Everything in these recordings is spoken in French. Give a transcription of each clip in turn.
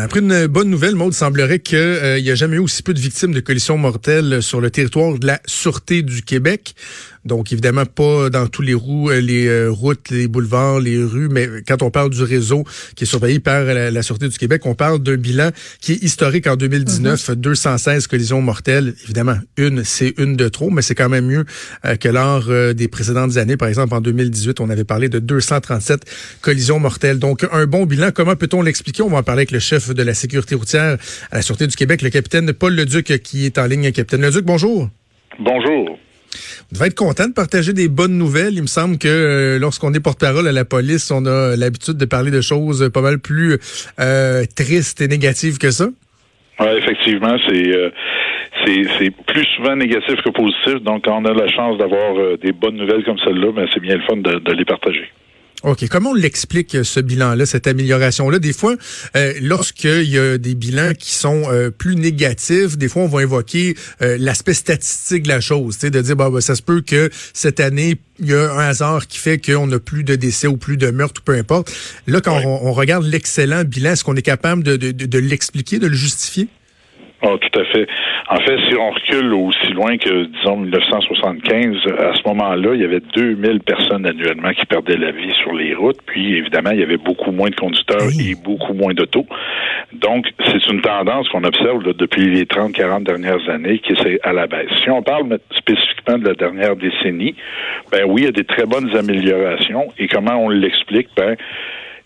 On a appris une bonne nouvelle, Maud. Il semblerait qu'il n'y a jamais eu aussi peu de victimes de collisions mortelles sur le territoire de la Sûreté du Québec. Donc, évidemment, pas dans tous les roues, euh, les euh, routes, les boulevards, les rues, mais quand on parle du réseau qui est surveillé par la, Sûreté du Québec, on parle d'un bilan qui est historique en 2019, 216 mhm. collisions mortelles. Évidemment, une, c'est une de trop, mais c'est quand même mieux euh, que lors des précédentes années. Par exemple, en 2018, on avait parlé de 237 collisions mortelles. Donc, un bon bilan. Comment peut-on l'expliquer? On va en parler avec le chef de la sécurité routière à la Sûreté du Québec, le capitaine Paul Leduc, qui est en ligne. Capitaine Leduc, bonjour. Bonjour. Vous devez être content de partager des bonnes nouvelles. Il me semble que euh, lorsqu'on est porte-parole à la police, on a l'habitude de parler de choses pas mal plus euh, tristes et négatives que ça. Oui, effectivement, c'est euh, c'est plus souvent négatif que positif. Donc, quand on a la chance d'avoir des bonnes nouvelles comme celle-là, ben, c'est bien le fun de les partager. OK. Comment on l'explique, euh, ce bilan-là, cette amélioration-là? Des fois, euh, lorsqu'il y a des bilans qui sont euh, plus négatifs, des fois, on va invoquer euh, l'aspect statistique de la chose. De dire, bah, bah, ça se peut que cette année, il y a un hasard qui fait qu'on n'a plus de décès ou plus de meurtres ou peu importe. Là, quand on, regarde l'excellent bilan, est-ce qu'on est capable de, de, de l'expliquer, de le justifier? Oh, tout à fait. En fait, si on recule aussi loin que, disons, 1975, à ce moment-là, il y avait 2000 personnes annuellement qui perdaient la vie sur les routes. Puis, évidemment, il y avait beaucoup moins de conducteurs et beaucoup moins d'autos. Donc, c'est une tendance qu'on observe depuis les 30, 40 dernières années qui est à la baisse. Si on parle spécifiquement de la dernière décennie, ben oui, il y a des très bonnes améliorations. Et comment on l'explique? Ben,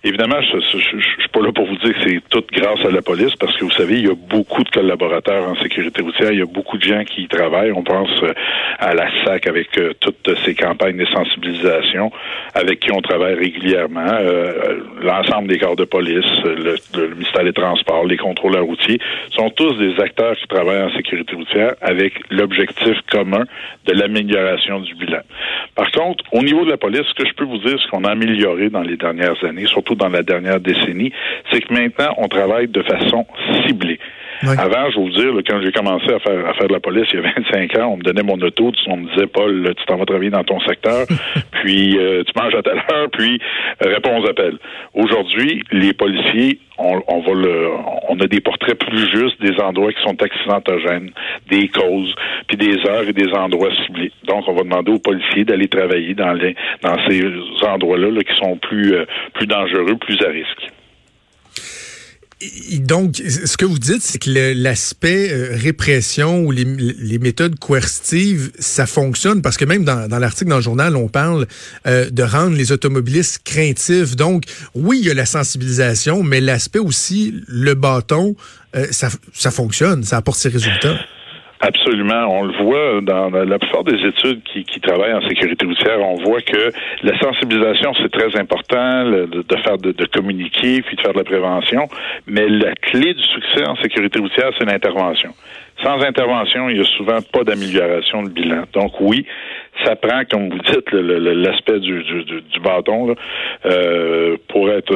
Évidemment, je, je, suis pas là pour vous dire que c'est tout grâce à la police, parce que vous savez, il y a beaucoup de collaborateurs en sécurité routière, il y a beaucoup de gens qui y travaillent. On pense euh, à la SAC avec euh, toutes ces campagnes de sensibilisation, avec qui on travaille régulièrement, euh, l'ensemble des corps de police, le, le, ministère des Transports, les contrôleurs routiers, sont tous des acteurs qui travaillent en sécurité routière avec l'objectif commun de l'amélioration du bilan. Par contre, au niveau de la police, ce que je peux vous dire, ce qu'on a amélioré dans les dernières années, surtout dans la dernière décennie, c'est que maintenant, on travaille de façon ciblée. Avant, je vais vous dire, quand j'ai commencé à faire, à faire de la police il y a 25 ans, on me donnait mon auto, on me disait, Paul, tu t'en vas travailler dans ton secteur, puis euh, tu manges à telle heure, puis euh, réponds aux appels. Aujourd'hui, les policiers, on, on, va le, on a des portraits plus justes des endroits qui sont accidentogènes, des causes, puis des heures et des endroits ciblés. Donc, on va demander aux policiers d'aller travailler dans les, dans ces endroits-là là, qui sont plus, euh, plus dangereux, plus à risque donc, ce que vous dites, c'est que l'aspect euh, répression ou les, méthodes coercitives, ça fonctionne parce que même dans, l'article dans le journal, on parle euh, de rendre les automobilistes craintifs. Donc, oui, il y a la sensibilisation, mais l'aspect aussi, le bâton, euh, ça, ça fonctionne, ça apporte ses résultats. Absolument. On le voit dans la plupart des études qui, travaillent en sécurité routière. On voit que la sensibilisation, c'est très important, de, faire de, communiquer, puis de faire de la prévention. Mais la clé du succès en sécurité routière, c'est l'intervention. Sans intervention, il y a souvent pas d'amélioration de bilan. Donc oui, ça prend, comme vous dites, l'aspect du, du, du, bâton euh, pour être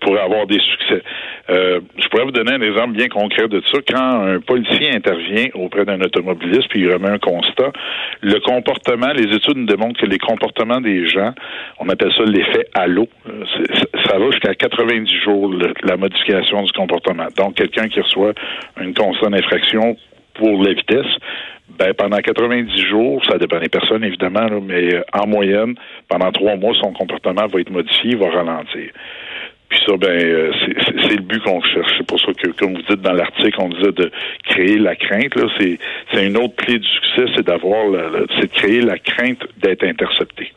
pour avoir des succès. Euh, je pourrais vous donner un exemple bien concret de ça. Quand un policier intervient auprès d'un automobiliste puis il remet un constat, le comportement, les études nous démontrent que les comportements des gens, on appelle ça l'effet halo, ça va jusqu'à 90 jours la modification du comportement. Donc quelqu'un qui reçoit une constat d'infraction pour la vitesse, ben, pendant 90 jours, ça dépend des personnes évidemment, mais euh, en moyenne, pendant trois mois, son comportement va être modifié, va ralentir. Puis ça, ben, euh, c'est le but qu'on cherche. C'est pour ça que, comme vous dites dans l'article, on disait de créer la crainte. Là, c'est une autre clé du succès, c'est d'avoir, c'est de créer la crainte d'être intercepté.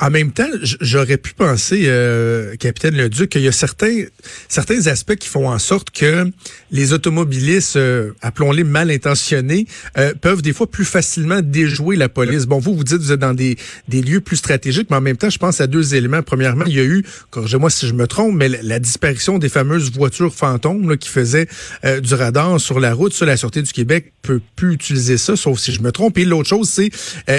En même temps, j'aurais pu penser, euh, capitaine Leduc, qu'il y a certains certains aspects qui font en sorte que les automobilistes, euh, appelons-les mal intentionnés, euh, peuvent des fois plus facilement déjouer la police. Bon, vous vous dites vous êtes dans des, des lieux plus stratégiques, mais en même temps, je pense à deux éléments. Premièrement, il y a eu, corrigez-moi si je me trompe, mais la, disparition des fameuses voitures fantômes là, qui faisaient du radar sur la route. Sur la Sûreté du Québec peut plus utiliser ça, sauf si je me trompe. Et l'autre chose, c'est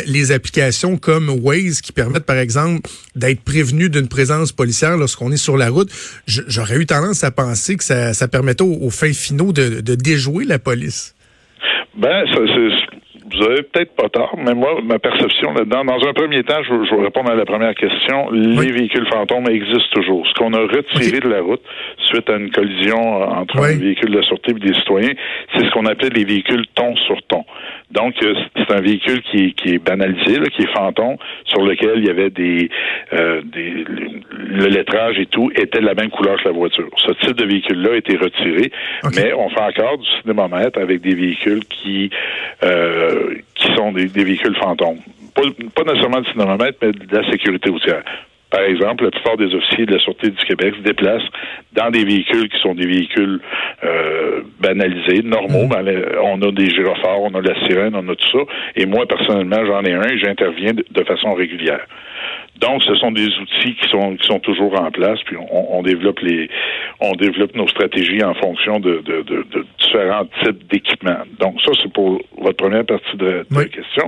les applications comme Waze qui permettent, par exemple, d'être prévenu d'une présence policière lorsqu'on est sur la route. J'aurais eu tendance à penser que ça, ça permettait aux, fins finaux de, déjouer la police. Ben, ça, vous avez peut-être pas tort, mais moi, ma perception là-dedans, dans un premier temps, je, je vais répondre à la première question. Les véhicules fantômes existent toujours. Ce qu'on a retiré de la route suite à une collision entre un véhicule de sûreté et des citoyens, c'est ce qu'on appelle les véhicules ton sur ton. Donc, euh, c'est un véhicule qui est, qui est banalisé, qui est fantôme, sur lequel il y avait des, euh, des le lettrage et tout était de la même couleur que la voiture. Ce type de véhicule-là a été retiré, mais on fait encore du cinémomètre avec des véhicules qui euh, qui sont des, véhicules fantômes. Pas, nécessairement du cinémomètre, mais de la sécurité routière. Par exemple, la plupart des officiers de la Sûreté du Québec se déplacent dans des véhicules qui sont des véhicules euh, banalisés, normaux. Mm. Ben, on a des gyrophares, on a la sirène, on a tout ça. Et moi, personnellement, j'en ai un et j'interviens de, façon régulière. Donc, ce sont des outils qui sont qui sont toujours en place, puis on, développe les on développe nos stratégies en fonction de, de, de, différents types d'équipements. Donc, ça, c'est pour votre première partie de, la question.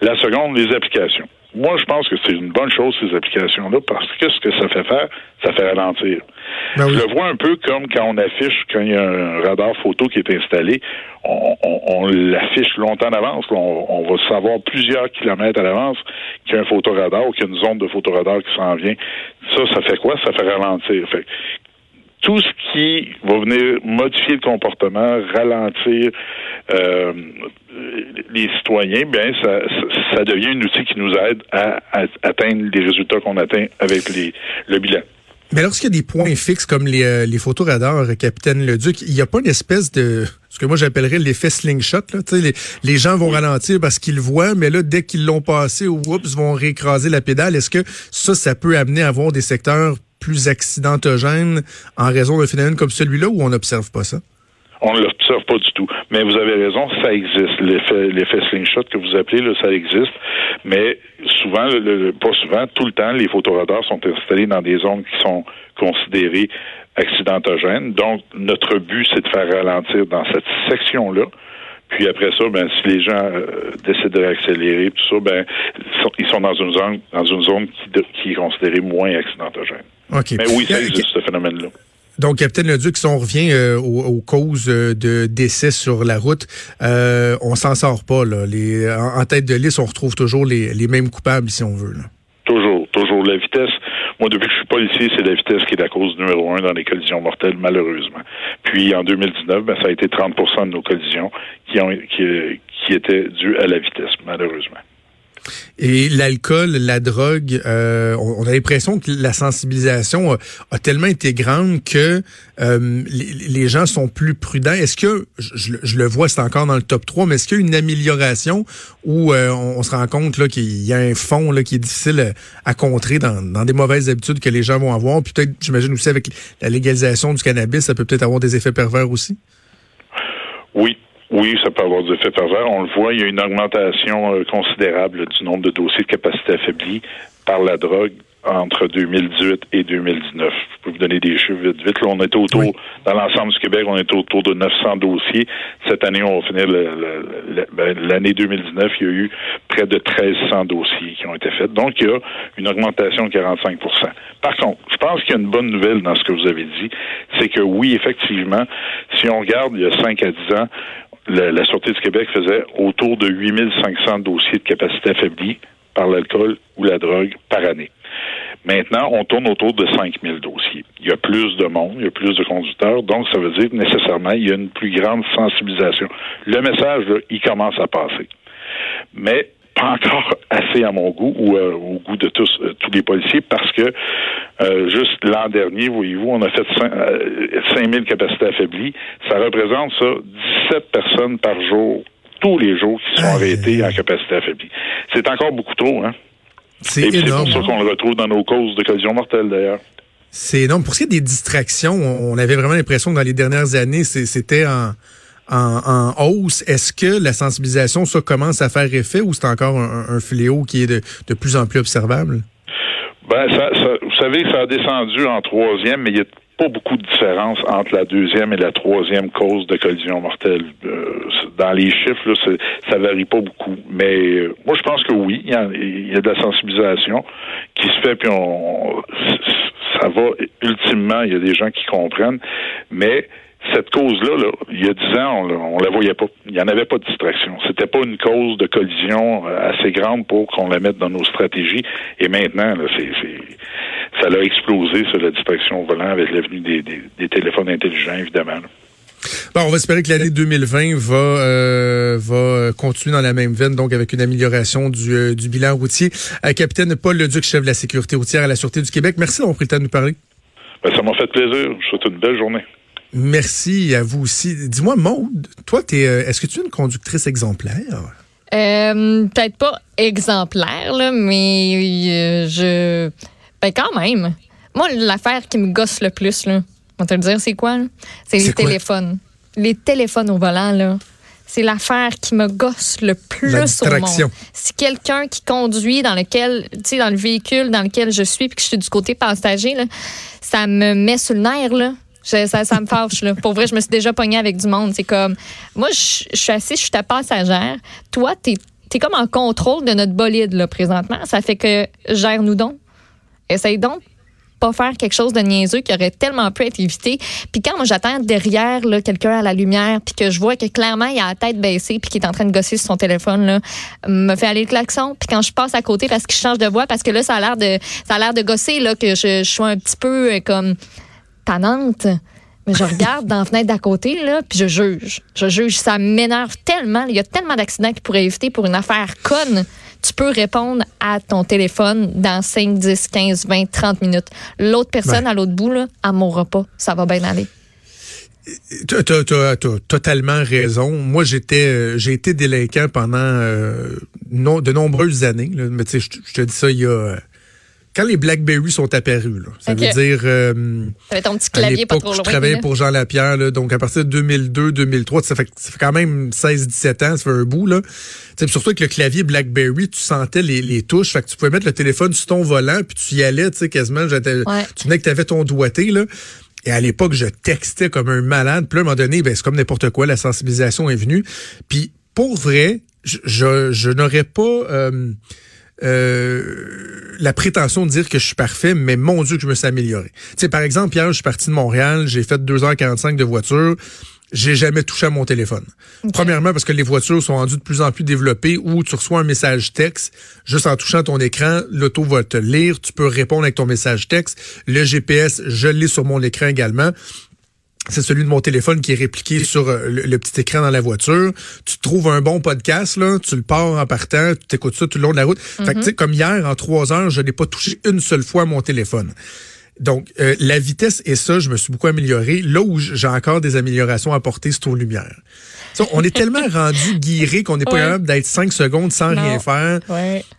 La seconde, les applications. Moi, je pense que c'est une bonne chose, ces applications-là, parce que ce que ça fait faire, ça fait ralentir. Ben je le vois un peu comme quand on affiche, quand il y a un radar photo qui est installé, on, l'affiche longtemps en avance. On, va savoir plusieurs kilomètres à l'avance qu'il y a un photoradar ou qu'il y a une zone de photoradar qui s'en vient. Ça, ça fait quoi? Ça fait ralentir. Fait tout ce qui va venir modifier le comportement, ralentir euh, les citoyens, bien, ça, ça, devient un outil qui nous aide à, atteindre les résultats qu'on atteint avec les, le bilan. Mais lorsqu'il y a des points fixes comme les, euh, les photos radars, Capitaine Leduc, il n'y a pas une espèce de ce que moi j'appellerais l'effet slingshot. Là. Les, les gens vont ralentir parce qu'ils voient, mais là, dès qu'ils l'ont passé, oups, vont réécraser la pédale. Est-ce que ça, ça peut amener à avoir des secteurs plus accidentogènes en raison d'un phénomène comme celui-là ou on n'observe pas ça? On ne l'observe pas du tout. Mais vous avez raison, ça existe. L'effet, slingshot que vous appelez, ça existe. Mais souvent, pas souvent, tout le temps, les photoradars sont installés dans des zones qui sont considérées accidentogènes. Donc, notre but, c'est de faire ralentir dans cette section-là. Puis après ça, ben, si les gens euh, décident d'accélérer, tout ça, ben, ils sont dans une zone, dans une zone qui, qui est considérée moins accidentogène. Mais oui, ça existe, ce phénomène-là. Donc, Capitaine Leduc, si on revient euh, aux, causes euh, de décès sur la route, euh, on s'en sort pas. Là. Les, en, tête de liste, on retrouve toujours les, les mêmes coupables, si on veut. Là. Toujours, toujours. La vitesse, moi, depuis que je suis policier, c'est la vitesse qui est la cause numéro un dans les collisions mortelles, malheureusement. Puis, en 2019, ben, ça a été 30% de nos collisions qui, ont, qui, qui étaient dues à la vitesse, malheureusement. Et l'alcool, la drogue, euh, on, a l'impression que la sensibilisation a, tellement été grande que euh, les, gens sont plus prudents. Est-ce que, je, le vois, c'est encore dans le top 3, mais est-ce qu'il y a une amélioration où euh, on, se rend compte là, qu'il y a un fond là, qui est difficile à contrer dans, dans des mauvaises habitudes que les gens vont avoir? Puis peut-être, j'imagine aussi avec la légalisation du cannabis, ça peut peut-être avoir des effets pervers aussi? Oui, oui, ça peut avoir des effets pervers. On le voit, il y a une augmentation euh, considérable du nombre de dossiers de capacité affaiblie par la drogue entre 2018 et 2019. Je peux vous donner des chiffres vite vite. Là, on est autour, dans l'ensemble du Québec, on est autour de 900 dossiers. Cette année, on va finir ben, l'année 2019, il y a eu près de 1300 dossiers qui ont été faits. Donc, il y a une augmentation de 45% Par contre, je pense qu'il y a une bonne nouvelle dans ce que vous avez dit, c'est que oui, effectivement, si on regarde il y a 5 à 10 ans, la, Sûreté du Québec faisait autour de 8500 dossiers de capacité affaiblie par l'alcool ou la drogue par année. Maintenant, on tourne autour de 5000 dossiers. Il y a plus de monde, il y a plus de conducteurs, donc ça veut dire nécessairement, il y a une plus grande sensibilisation. Le message, là, il commence à passer. Mais pas encore assez à mon goût ou euh, au goût de tous euh, tous les policiers parce que euh, juste l'an dernier, voyez-vous, on a fait 5000 capacités affaiblies. Ça représente ça 17 personnes par jour, tous les jours qui sont arrêtés en capacité affaiblie. C'est encore beaucoup trop, hein? C'est énorme. C'est pour ça qu'on le retrouve dans nos causes de collision mortelle, d'ailleurs. C'est énorme. Pour ce qui est des distractions, on avait vraiment l'impression que dans les dernières années, c'était en, en, hausse. Est-ce que la sensibilisation, ça commence à faire effet ou c'est encore un, fléau qui est de, plus en plus observable? Ben, ça, vous savez, ça a descendu en troisième, mais il y a pas beaucoup de différence entre la deuxième et la troisième cause de collision mortelle. Euh, dans les chiffres, là, ça varie pas beaucoup. Mais euh, moi, je pense que oui, il y, a, y, a, de la sensibilisation qui se fait, puis on, ça va ultimement, il y a des gens qui comprennent, mais cette cause-là, là, il y a dix ans, on, ne la voyait pas. Il n'y en avait pas de distraction. C'était pas une cause de collision euh, assez grande pour qu'on la mette dans nos stratégies. Et maintenant, là, c'est, ça a explosé sur la distraction au volant avec l'avenue des, des, téléphones intelligents, évidemment. Bon, on va espérer que l'année 2020 va euh, va continuer dans la même veine, donc avec une amélioration du, euh, du bilan routier. Euh, capitaine Paul Leduc, chef de la sécurité routière à la Sûreté du Québec, merci d'avoir pris le temps de nous parler. Ben, ça m'a fait plaisir. Je vous souhaite une belle journée. Merci à vous aussi. Dis-moi, Maude, toi, es, euh, est-ce que tu es une conductrice exemplaire? Euh, peut-être pas exemplaire, là, mais euh, je. Ben, quand même. Moi, l'affaire qui me gosse le plus, là, on va te le dire, c'est quoi? C'est les téléphones. Les téléphones au volant, là. C'est l'affaire qui me gosse le plus au monde. Si quelqu'un qui conduit dans lequel, tu sais, dans le véhicule dans lequel je suis, puis que je suis du côté passager, là, ça me met sur le nerf, là. Ça, me fâche. Là. Pour vrai, je me suis déjà pognée avec du monde. C'est comme, moi, je, suis assise, je suis ta passagère. Toi, t'es es comme en contrôle de notre bolide là, présentement. Ça fait que gère-nous donc. Essaye donc pas faire quelque chose de niaiseux qui aurait tellement pu être évité. Puis quand moi j'attends derrière quelqu'un à la lumière, puis que je vois que clairement il a la tête baissée, puis qu'il est en train de gosser sur son téléphone, là, me fait aller le klaxon. Puis quand je passe à côté parce qu'il change de voix, parce que là ça a l'air de ça a l'air de gosser là que je, je suis un petit peu euh, comme tannante. Mais je regarde dans la fenêtre d'à côté, là, puis je juge. Je juge. Ça m'énerve tellement. Il y a tellement d'accidents qui pourraient éviter pour une affaire conne tu peux répondre à ton téléphone dans 5, 10, 15, 20, 30 minutes. L'autre personne à l'autre bout, là, elle mourra pas. Ça va bien aller. Tu as, totalement raison. Moi, j'étais euh, j'ai été délinquant pendant euh, de nombreuses années. Mais tu sais, je te dis ça il y a quand les BlackBerry sont apparus, là, ça veut dire. Euh, ton petit clavier pas trop Je travaillais pour Jean Lapierre, là, donc à partir de 2002-2003, ça fait, ça fait quand même 16-17 ans, ça fait un bout. Là. T'sais, surtout avec le clavier BlackBerry, tu sentais les, les, touches, fait que tu pouvais mettre le téléphone sur ton volant, puis tu y allais, tu sais, quasiment. Tu venais que tu avais ton doigté. Là. Et à l'époque, je textais comme un malade. Puis à un moment donné, ben, c'est comme n'importe quoi, la sensibilisation est venue. Puis pour vrai, je, je, je n'aurais pas... Euh, euh, la prétention de dire que je suis parfait, mais mon Dieu que je me suis amélioré. Tu sais, par exemple, hier, je suis parti de Montréal, j'ai fait 2h45 de voiture, j'ai jamais touché à mon téléphone. Premièrement, parce que les voitures sont rendues de plus en plus développées où tu reçois un message texte, juste en touchant ton écran, l'auto va te lire, tu peux répondre avec ton message texte. Le GPS, je l'ai sur mon écran également c'est celui de mon téléphone qui est répliqué sur euh, le, petit écran dans la voiture. Tu trouves un bon podcast, là, tu le pars en partant, tu écoutes ça tout le long de la route. Fait que, tu sais, comme hier, en trois heures, je n'ai pas touché une seule fois mon téléphone. Donc, euh, la vitesse et ça, je me suis beaucoup amélioré. Là où j'ai encore des améliorations à apporter, c'est aux lumières. On est tellement rendu guiré qu'on n'est pas capable d'être cinq secondes sans rien faire.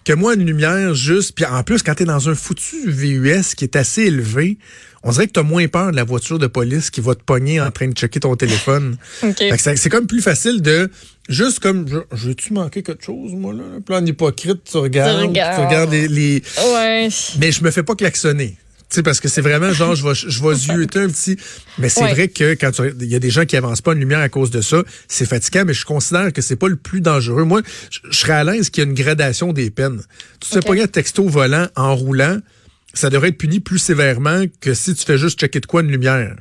Que moi, une lumière juste, puis en plus, quand tu es dans un foutu VUS qui est assez élevé, on dirait que tu as moins peur de la voiture de police qui va te pogner en train de checker ton téléphone. C'est comme plus facile de juste comme je veux-tu manquer quelque chose moi là? En hypocrite tu regardes, tu regardes, les, Ouais. mais je me fais pas klaxonner. Tu sais, parce que c'est vraiment genre, je vais, je vais zioter un petit. Mais c'est vrai que quand il y a des gens qui avancent pas une lumière à cause de ça, c'est fatigant, mais je considère que c'est pas le plus dangereux. Moi, je, serais à l'aise qu'il y ait une gradation des peines. Tu sais pas, il y a texto volant en roulant ça devrait être puni plus sévèrement que si tu fais juste checker de quoi une lumière.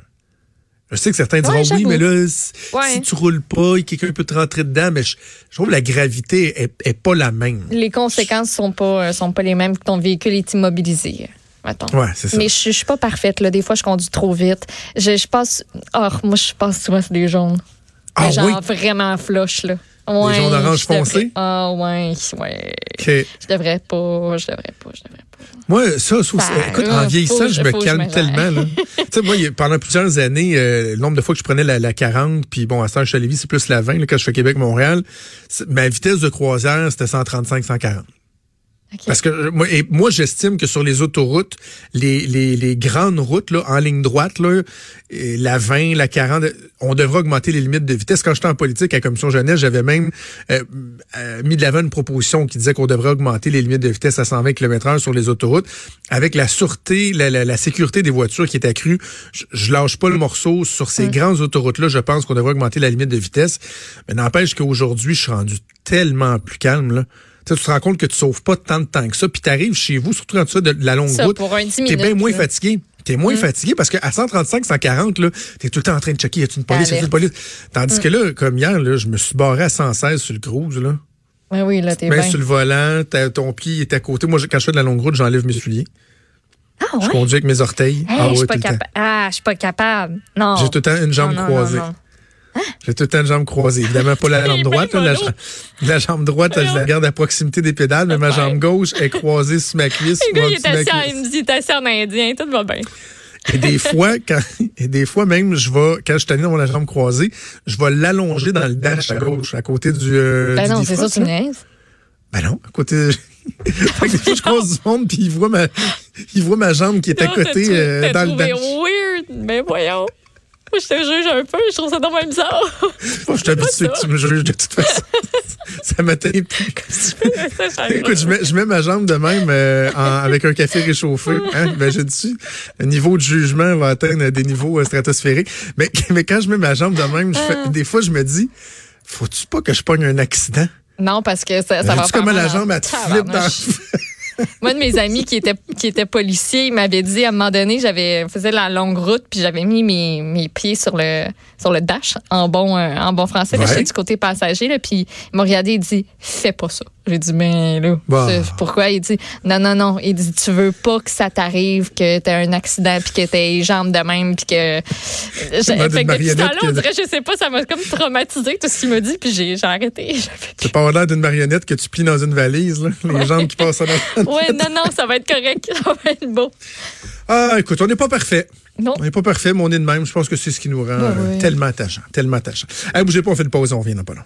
Je sais que certains diront oui, mais là, si, tu roules pas, quelqu'un peut te rentrer dedans, mais je, trouve que la gravité est, pas la même. Les conséquences sont pas euh, sont pas les mêmes que ton véhicule est immobilisé. Ouais, c'est ça. Mais je, suis pas parfaite là. Des fois, je conduis trop vite. Je, je passe. Oh, moi, je passe souvent sur des jaunes. Ah, genre vraiment flush là. Ouais, des jaunes orange foncé. Ah ouais, ouais. Je devrais pas. Je devrais pas. Je devrais pas. Moi, ça, ça écoute, en vieillissant, je me calme tellement. tu sais, moi, pendant plusieurs années, euh, le nombre de fois que je prenais la, 40, puis bon, à temps, je c'est plus la 20, là, quand je fais Québec-Montréal, ma vitesse de croisière, c'était 135-140. Parce que euh, moi, et moi j'estime que sur les autoroutes, les, les, les grandes routes là, en ligne droite, là, la 20, la 40, on devrait augmenter les limites de vitesse. Quand j'étais en politique à la commission jeunesse, j'avais même euh, euh, mis de l'avant une proposition qui disait qu'on devrait augmenter les limites de vitesse à 120 km/h sur les autoroutes. Avec la sûreté, la, la, sécurité des voitures qui est accrue, je, je lâche pas le morceau sur ces grandes autoroutes-là. Je pense qu'on devrait augmenter la limite de vitesse. Mais n'empêche qu'aujourd'hui, je suis rendu tellement plus calme. Là tu te rends compte que tu sauves pas tant de temps que ça, puis tu arrives chez vous, surtout quand tu fais de, la longue route, tu es bien moins fatigué. T'es moins mm. fatigué parce qu'à 135, 140, là, t'es tout le temps en train de checker, y a une police, y a une police? Tandis que là, comme hier, là, je me suis barré à 116 sur le cruise, là. Oui, oui, là, t'es bien. sur le volant, ton pied est à côté. Moi, quand je fais de la longue route, j'enlève mes souliers. Ah, ouais? Je conduis avec mes orteils. ah, je suis pas capable. Ah, je suis pas capable. Non. J'ai tout le temps une jambe croisée. J'ai tout le temps une jambe croisée. Évidemment, pas la jambe droite. la, jambe droite, je la garde à proximité des pédales, mais ma jambe gauche est croisée sur ma cuisse. Le gars, il est assis, il me dit, assis en indien, tout va bien. Et des fois, quand, et des fois même, je vais, quand je tenais dans la jambe croisée, je vais l'allonger dans le dash à gauche, à côté du. Euh, ben non, c'est ça, tu niaises. Ben non, à côté. fait que des fois, je croise du monde, puis il voit ma, il voit ma jambe qui est à côté euh, dans le dash. weird, mais ben je te juge un peu, je trouve ça normal bizarre. Bon, je t'habitue que tu me juges de toute façon. ça m'atteint plus. Écoute, je mets, je mets, ma jambe de même euh, avec un café réchauffé. Hein? Imagine-tu? Le niveau de jugement va atteindre des niveaux euh, stratosphériques. Mais, mais quand je mets ma jambe de même, je fais, ah. des fois, je me dis, faut-tu pas que je pogne un accident? Non, parce que ça, ça va faire comment la jambe, elle te flippe dans Moi, de mes amis qui étaient, qui étaient policiers, ils m'avaient dit à un moment donné, j'avais faisais la longue route, puis j'avais mis mes, mes pieds sur le, sur le dash en bon, euh, en bon français. J'étais du côté passager, là, puis il m'a regardé et dit Fais pas ça. J'ai dit, mais là, pourquoi? Il dit, non, non, non. Il dit, tu veux pas que ça t'arrive, que t'as un accident, puis que t'as les jambes de même, puis que. fait que depuis ce temps-là, on dirait, je sais pas, ça m'a comme traumatisé, tout ce qu'il m'a dit, puis j'ai arrêté. C'est pas l'air d'une marionnette que tu plies dans une valise, là, les jambes qui passent dans Oui, non, non, ça va être correct, ça va être beau. Ah, écoute, on n'est pas parfait. Non. On n'est pas parfait, mais on est de même. Je pense que c'est ce qui nous rend tellement attachant. Tellement attachant. Allez, bougez pas, on fait une pause, on revient dans pas long.